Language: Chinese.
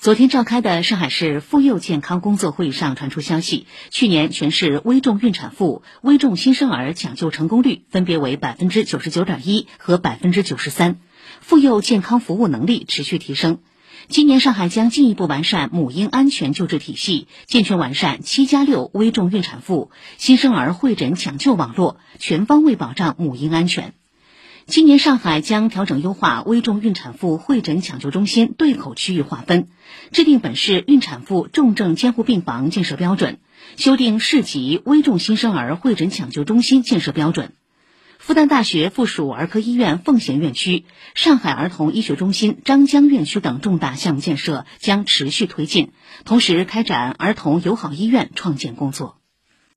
昨天召开的上海市妇幼健康工作会议上传出消息，去年全市危重孕产妇、危重新生儿抢救成功率分别为百分之九十九点一和百分之九十三，妇幼健康服务能力持续提升。今年上海将进一步完善母婴安全救治体系，健全完善“七加六”危重孕产妇、新生儿会诊抢救网络，全方位保障母婴安全。今年上海将调整优化危重孕产妇会诊抢救中心对口区域划分，制定本市孕产妇重症监护病房建设标准，修订市级危重新生儿会诊抢救中心建设标准。复旦大学附属儿科医院奉贤院区、上海儿童医学中心张江院区等重大项目建设将持续推进，同时开展儿童友好医院创建工作。